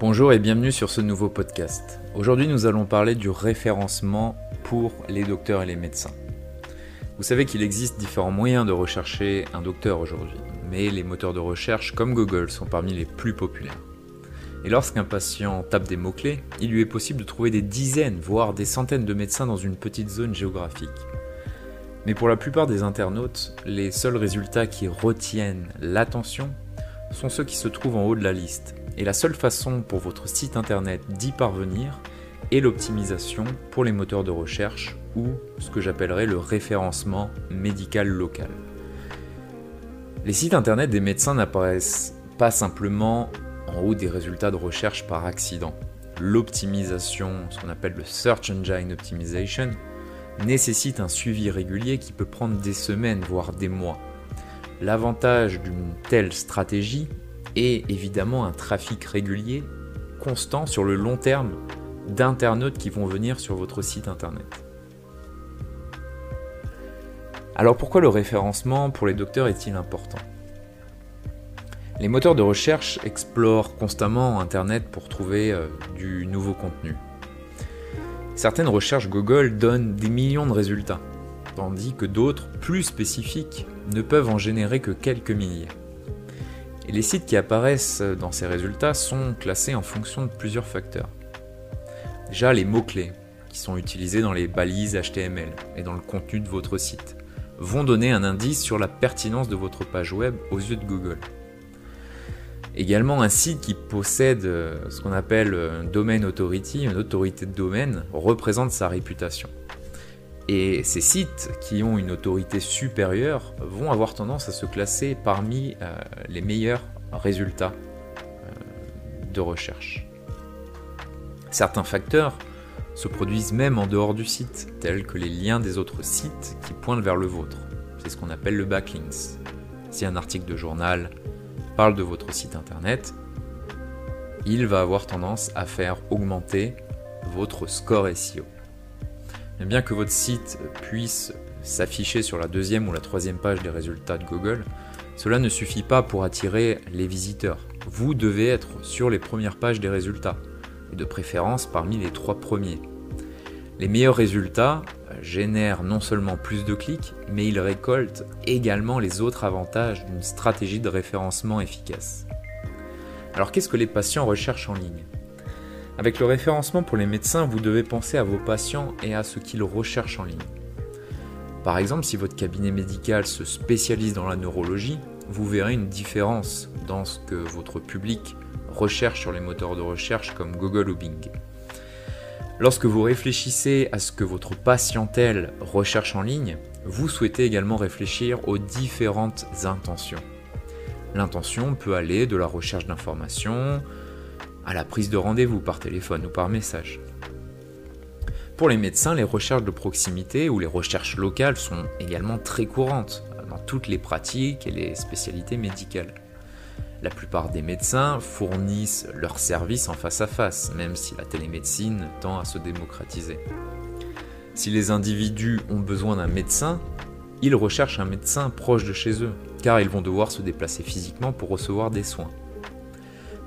Bonjour et bienvenue sur ce nouveau podcast. Aujourd'hui nous allons parler du référencement pour les docteurs et les médecins. Vous savez qu'il existe différents moyens de rechercher un docteur aujourd'hui, mais les moteurs de recherche comme Google sont parmi les plus populaires. Et lorsqu'un patient tape des mots-clés, il lui est possible de trouver des dizaines, voire des centaines de médecins dans une petite zone géographique. Mais pour la plupart des internautes, les seuls résultats qui retiennent l'attention sont ceux qui se trouvent en haut de la liste, et la seule façon pour votre site internet d'y parvenir est l'optimisation pour les moteurs de recherche ou ce que j'appellerais le référencement médical local. Les sites internet des médecins n'apparaissent pas simplement en haut des résultats de recherche par accident. L'optimisation, ce qu'on appelle le Search Engine Optimization, nécessite un suivi régulier qui peut prendre des semaines, voire des mois. L'avantage d'une telle stratégie et évidemment un trafic régulier, constant sur le long terme d'internautes qui vont venir sur votre site internet. Alors pourquoi le référencement pour les docteurs est-il important? Les moteurs de recherche explorent constamment Internet pour trouver euh, du nouveau contenu. Certaines recherches Google donnent des millions de résultats, tandis que d'autres, plus spécifiques, ne peuvent en générer que quelques milliers. Et les sites qui apparaissent dans ces résultats sont classés en fonction de plusieurs facteurs. Déjà les mots-clés, qui sont utilisés dans les balises HTML et dans le contenu de votre site, vont donner un indice sur la pertinence de votre page web aux yeux de Google. Également, un site qui possède euh, ce qu'on appelle un domain authority, une autorité de domaine, représente sa réputation. Et ces sites qui ont une autorité supérieure vont avoir tendance à se classer parmi euh, les meilleurs résultats euh, de recherche. Certains facteurs se produisent même en dehors du site, tels que les liens des autres sites qui pointent vers le vôtre. C'est ce qu'on appelle le backlinks. Si un article de journal parle de votre site internet, il va avoir tendance à faire augmenter votre score SEO bien que votre site puisse s'afficher sur la deuxième ou la troisième page des résultats de Google, cela ne suffit pas pour attirer les visiteurs. Vous devez être sur les premières pages des résultats, et de préférence parmi les trois premiers. Les meilleurs résultats génèrent non seulement plus de clics, mais ils récoltent également les autres avantages d'une stratégie de référencement efficace. Alors qu'est-ce que les patients recherchent en ligne? Avec le référencement pour les médecins, vous devez penser à vos patients et à ce qu'ils recherchent en ligne. Par exemple, si votre cabinet médical se spécialise dans la neurologie, vous verrez une différence dans ce que votre public recherche sur les moteurs de recherche comme Google ou Bing. Lorsque vous réfléchissez à ce que votre patientèle recherche en ligne, vous souhaitez également réfléchir aux différentes intentions. L'intention peut aller de la recherche d'informations, à la prise de rendez-vous par téléphone ou par message. Pour les médecins, les recherches de proximité ou les recherches locales sont également très courantes dans toutes les pratiques et les spécialités médicales. La plupart des médecins fournissent leurs services en face à face, même si la télémédecine tend à se démocratiser. Si les individus ont besoin d'un médecin, ils recherchent un médecin proche de chez eux, car ils vont devoir se déplacer physiquement pour recevoir des soins.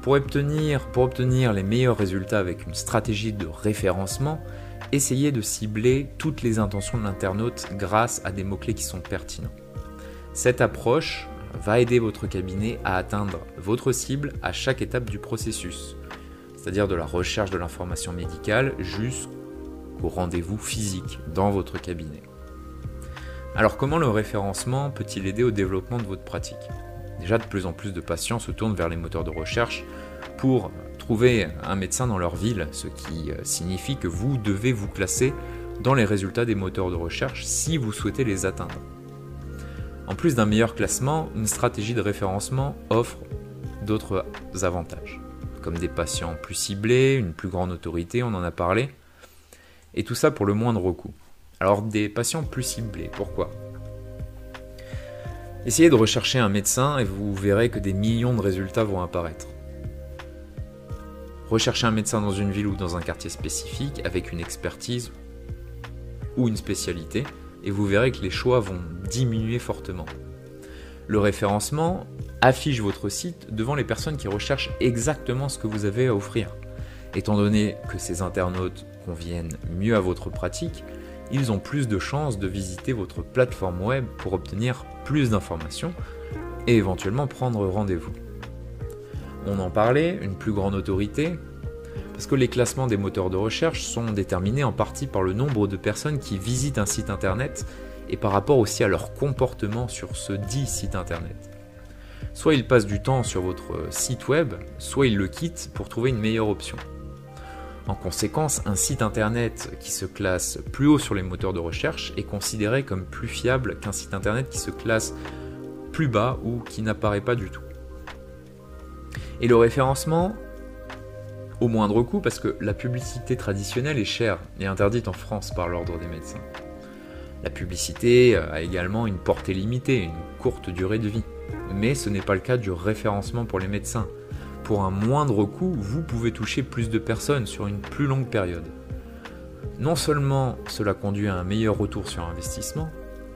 Pour obtenir, les meilleurs résultats avec une stratégie de référencement, essayez de cibler toutes les intentions de l'internaute grâce à des mots-clés qui sont pertinents. Cette approche va aider votre cabinet à atteindre votre cible à chaque étape du processus, c'est-à-dire de la recherche de l'information médicale jusqu'au rendez-vous physique dans votre cabinet. Alors comment le référencement peut-il aider au développement de votre pratique? Déjà, de plus en plus de patients se tournent vers les moteurs de recherche pour trouver un médecin dans leur ville, ce qui euh, signifie que vous devez vous classer dans les résultats des moteurs de recherche si vous souhaitez les atteindre. En plus d'un meilleur classement, une stratégie de référencement offre d'autres avantages, comme des patients plus ciblés, une plus grande autorité, on en a parlé, et tout ça pour le moindre coût. Alors des patients plus ciblés, pourquoi? Essayez de rechercher un médecin et vous verrez que des millions de résultats vont apparaître. Recherchez un médecin dans une ville ou dans un quartier spécifique avec une expertise ou une spécialité et vous verrez que les choix vont diminuer fortement. Le référencement affiche votre site devant les personnes qui recherchent exactement ce que vous avez à offrir. Étant donné que ces internautes conviennent mieux à votre pratique, ils ont plus de chances de visiter votre plateforme web pour obtenir plus d'informations et éventuellement prendre rendez-vous. On en parlait, une plus grande autorité, parce que les classements des moteurs de recherche sont déterminés en partie par le nombre de personnes qui visitent un site internet et par rapport aussi à leur comportement sur ce dit site internet. Soit ils passent du temps sur votre site web, soit ils le quittent pour trouver une meilleure option. En conséquence, un site internet qui se classe plus haut sur les moteurs de recherche est considéré comme plus fiable qu'un site internet qui se classe plus bas ou qui n'apparaît pas du tout. Et le référencement, au moindre coût, parce que la publicité traditionnelle est chère et interdite en France par l'ordre des médecins. La publicité a également une portée limitée, une courte durée de vie. Mais ce n'est pas le cas du référencement pour les médecins. Pour un moindre coût, vous pouvez toucher plus de personnes sur une plus longue période. Non seulement cela conduit à un meilleur retour sur investissement,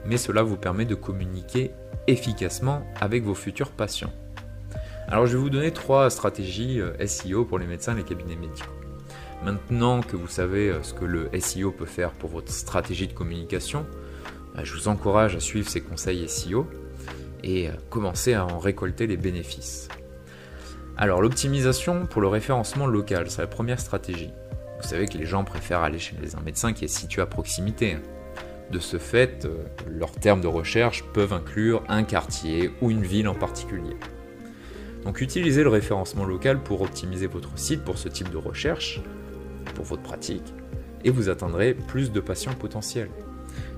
mais cela vous permet de communiquer efficacement avec vos futurs patients. Alors je vais vous donner trois stratégies euh, SEO pour les médecins et les cabinets médicaux. Maintenant que vous savez euh, ce que le SEO peut faire pour votre stratégie de communication, bah, je vous encourage à suivre ces conseils SEO et euh, commencer à en récolter les bénéfices. Alors l'optimisation pour le référencement local, c'est la première stratégie. Vous savez que les gens préfèrent aller chez un médecin qui est situé à proximité. De ce fait, euh, leurs termes de recherche peuvent inclure un quartier ou une ville en particulier. Donc utilisez le référencement local pour optimiser votre site pour ce type de recherche, pour votre pratique, et vous atteindrez plus de patients potentiels.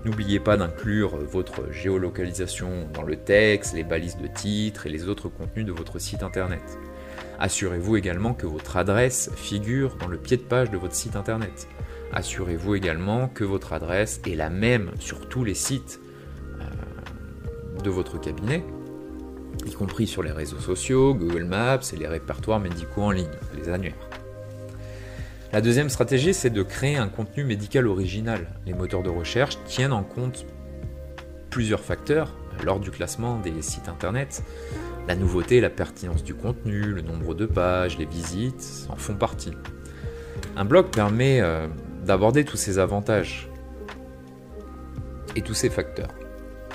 N'oubliez pas d'inclure votre géolocalisation dans le texte, les balises de titres et les autres contenus de votre site internet. Assurez-vous également que votre adresse figure dans le pied de page de votre site internet. Assurez-vous également que votre adresse est la même sur tous les sites euh, de votre cabinet, y compris sur les réseaux sociaux, Google Maps et les répertoires médicaux en ligne, les annuaires. La deuxième stratégie, c'est de créer un contenu médical original. Les moteurs de recherche tiennent en compte plusieurs facteurs lors du classement des sites internet. La nouveauté, la pertinence du contenu, le nombre de pages, les visites en font partie. Un blog permet euh, d'aborder tous ces avantages et tous ces facteurs.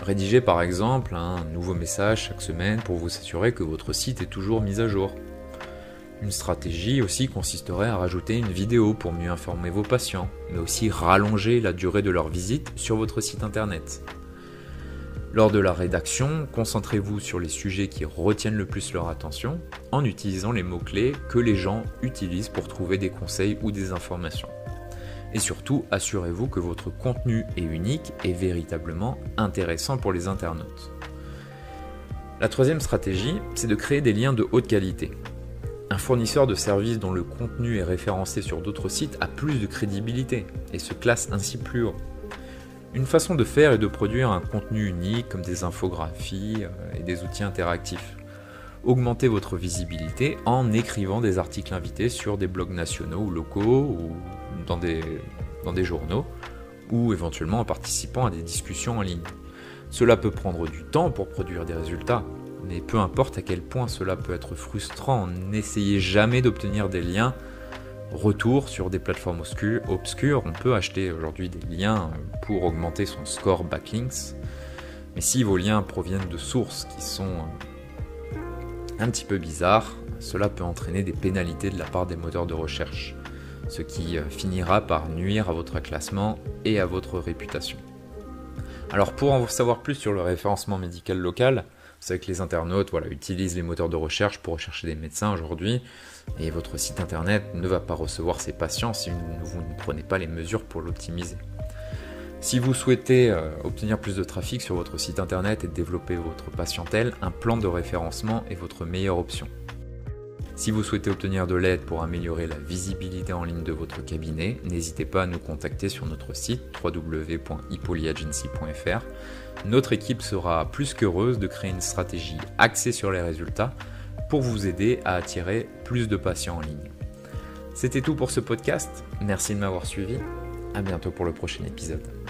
Rédigez par exemple un nouveau message chaque semaine pour vous assurer que votre site est toujours mis à jour. Une stratégie aussi consisterait à rajouter une vidéo pour mieux informer vos patients, mais aussi rallonger la durée de leur visite sur votre site internet. Lors de la rédaction, concentrez-vous sur les sujets qui retiennent le plus leur attention en utilisant les mots-clés que les gens utilisent pour trouver des conseils ou des informations. Et surtout, assurez-vous que votre contenu est unique et véritablement intéressant pour les internautes. La troisième stratégie, c'est de créer des liens de haute qualité. Un fournisseur de services dont le contenu est référencé sur d'autres sites a plus de crédibilité et se classe ainsi plus haut. Une façon de faire est de produire un contenu unique comme des infographies euh, et des outils interactifs. Augmentez votre visibilité en écrivant des articles invités sur des blogs nationaux ou locaux ou dans des, dans des journaux ou éventuellement en participant à des discussions en ligne. Cela peut prendre du temps pour produire des résultats, mais peu importe à quel point cela peut être frustrant, n'essayez jamais d'obtenir des liens retour sur des plateformes obscures. On peut acheter aujourd'hui des liens pour augmenter son score backlinks, mais si vos liens proviennent de sources qui sont un petit peu bizarres, cela peut entraîner des pénalités de la part des moteurs de recherche ce qui euh, finira par nuire à votre classement et à votre réputation. Alors pour en savoir plus sur le référencement médical local, savez que les internautes voilà, utilisent les moteurs de recherche pour rechercher des médecins aujourd'hui, et votre site internet ne va pas recevoir ces patients si vous ne prenez pas les mesures pour l'optimiser. Si vous souhaitez euh, obtenir plus de trafic sur votre site internet et développer votre patientèle, un plan de référencement est votre meilleure option. Si vous souhaitez obtenir de l'aide pour améliorer la visibilité en ligne de votre cabinet, n'hésitez pas à nous contacter sur notre site www.ipoliagency.fr. Notre équipe sera plus qu'heureuse de créer une stratégie axée sur les résultats pour vous aider à attirer plus de patients en ligne. C'était tout pour ce podcast. Merci de m'avoir suivi. À bientôt pour le prochain épisode.